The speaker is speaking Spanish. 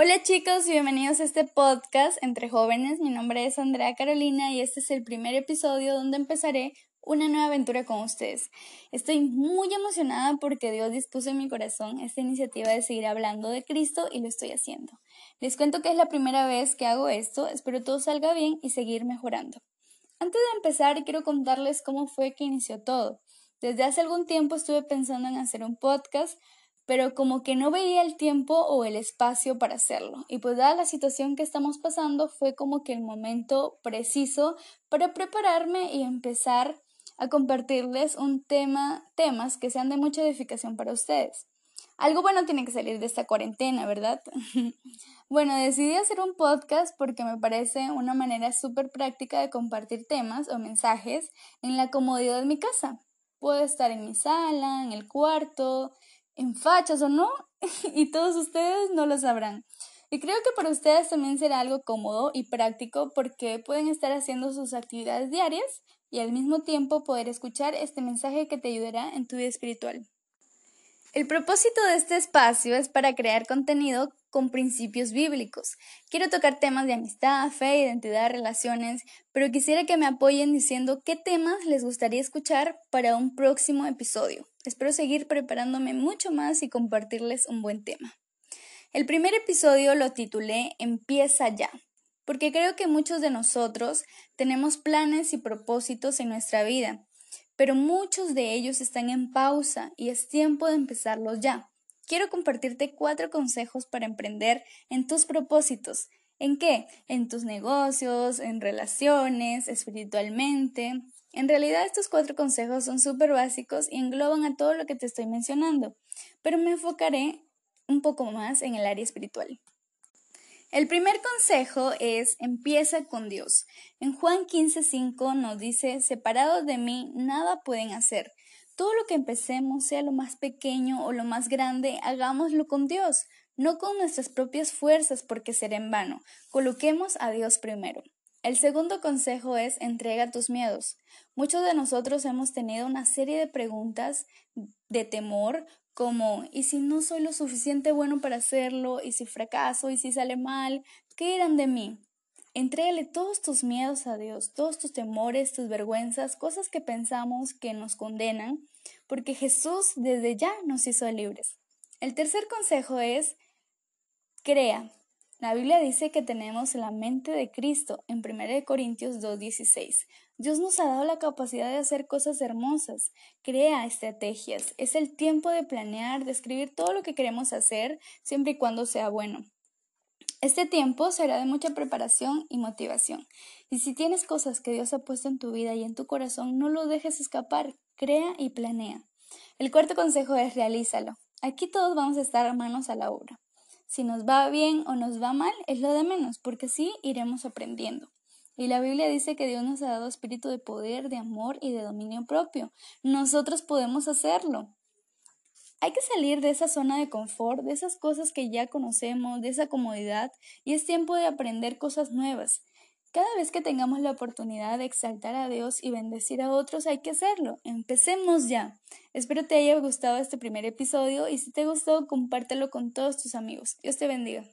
Hola chicos, bienvenidos a este podcast entre jóvenes. Mi nombre es Andrea Carolina y este es el primer episodio donde empezaré una nueva aventura con ustedes. Estoy muy emocionada porque Dios dispuso en mi corazón esta iniciativa de seguir hablando de Cristo y lo estoy haciendo. Les cuento que es la primera vez que hago esto, espero todo salga bien y seguir mejorando. Antes de empezar, quiero contarles cómo fue que inició todo. Desde hace algún tiempo estuve pensando en hacer un podcast, pero como que no veía el tiempo o el espacio para hacerlo. Y pues dada la situación que estamos pasando, fue como que el momento preciso para prepararme y empezar a compartirles un tema, temas que sean de mucha edificación para ustedes. Algo bueno tiene que salir de esta cuarentena, ¿verdad? bueno, decidí hacer un podcast porque me parece una manera súper práctica de compartir temas o mensajes en la comodidad de mi casa. Puedo estar en mi sala, en el cuarto, en fachas o no, y todos ustedes no lo sabrán. Y creo que para ustedes también será algo cómodo y práctico porque pueden estar haciendo sus actividades diarias y al mismo tiempo poder escuchar este mensaje que te ayudará en tu vida espiritual. El propósito de este espacio es para crear contenido con principios bíblicos. Quiero tocar temas de amistad, fe, identidad, relaciones, pero quisiera que me apoyen diciendo qué temas les gustaría escuchar para un próximo episodio. Espero seguir preparándome mucho más y compartirles un buen tema. El primer episodio lo titulé Empieza ya, porque creo que muchos de nosotros tenemos planes y propósitos en nuestra vida, pero muchos de ellos están en pausa y es tiempo de empezarlos ya. Quiero compartirte cuatro consejos para emprender en tus propósitos. ¿En qué? En tus negocios, en relaciones, espiritualmente, en realidad estos cuatro consejos son súper básicos y engloban a todo lo que te estoy mencionando, pero me enfocaré un poco más en el área espiritual. El primer consejo es empieza con Dios. En Juan 15:5 nos dice, separados de mí, nada pueden hacer. Todo lo que empecemos, sea lo más pequeño o lo más grande, hagámoslo con Dios, no con nuestras propias fuerzas porque será en vano. Coloquemos a Dios primero. El segundo consejo es entrega tus miedos. Muchos de nosotros hemos tenido una serie de preguntas de temor como ¿y si no soy lo suficiente bueno para hacerlo? ¿y si fracaso? ¿y si sale mal? ¿Qué eran de mí? Entrégale todos tus miedos a Dios, todos tus temores, tus vergüenzas, cosas que pensamos que nos condenan, porque Jesús desde ya nos hizo libres. El tercer consejo es crea, la Biblia dice que tenemos la mente de Cristo en 1 Corintios 2.16. Dios nos ha dado la capacidad de hacer cosas hermosas, crea estrategias. Es el tiempo de planear, de escribir todo lo que queremos hacer, siempre y cuando sea bueno. Este tiempo será de mucha preparación y motivación. Y si tienes cosas que Dios ha puesto en tu vida y en tu corazón, no lo dejes escapar, crea y planea. El cuarto consejo es realízalo. Aquí todos vamos a estar manos a la obra. Si nos va bien o nos va mal es lo de menos, porque así iremos aprendiendo. Y la Biblia dice que Dios nos ha dado espíritu de poder, de amor y de dominio propio. Nosotros podemos hacerlo. Hay que salir de esa zona de confort, de esas cosas que ya conocemos, de esa comodidad, y es tiempo de aprender cosas nuevas. Cada vez que tengamos la oportunidad de exaltar a Dios y bendecir a otros, hay que hacerlo. Empecemos ya. Espero te haya gustado este primer episodio y si te gustó, compártelo con todos tus amigos. Dios te bendiga.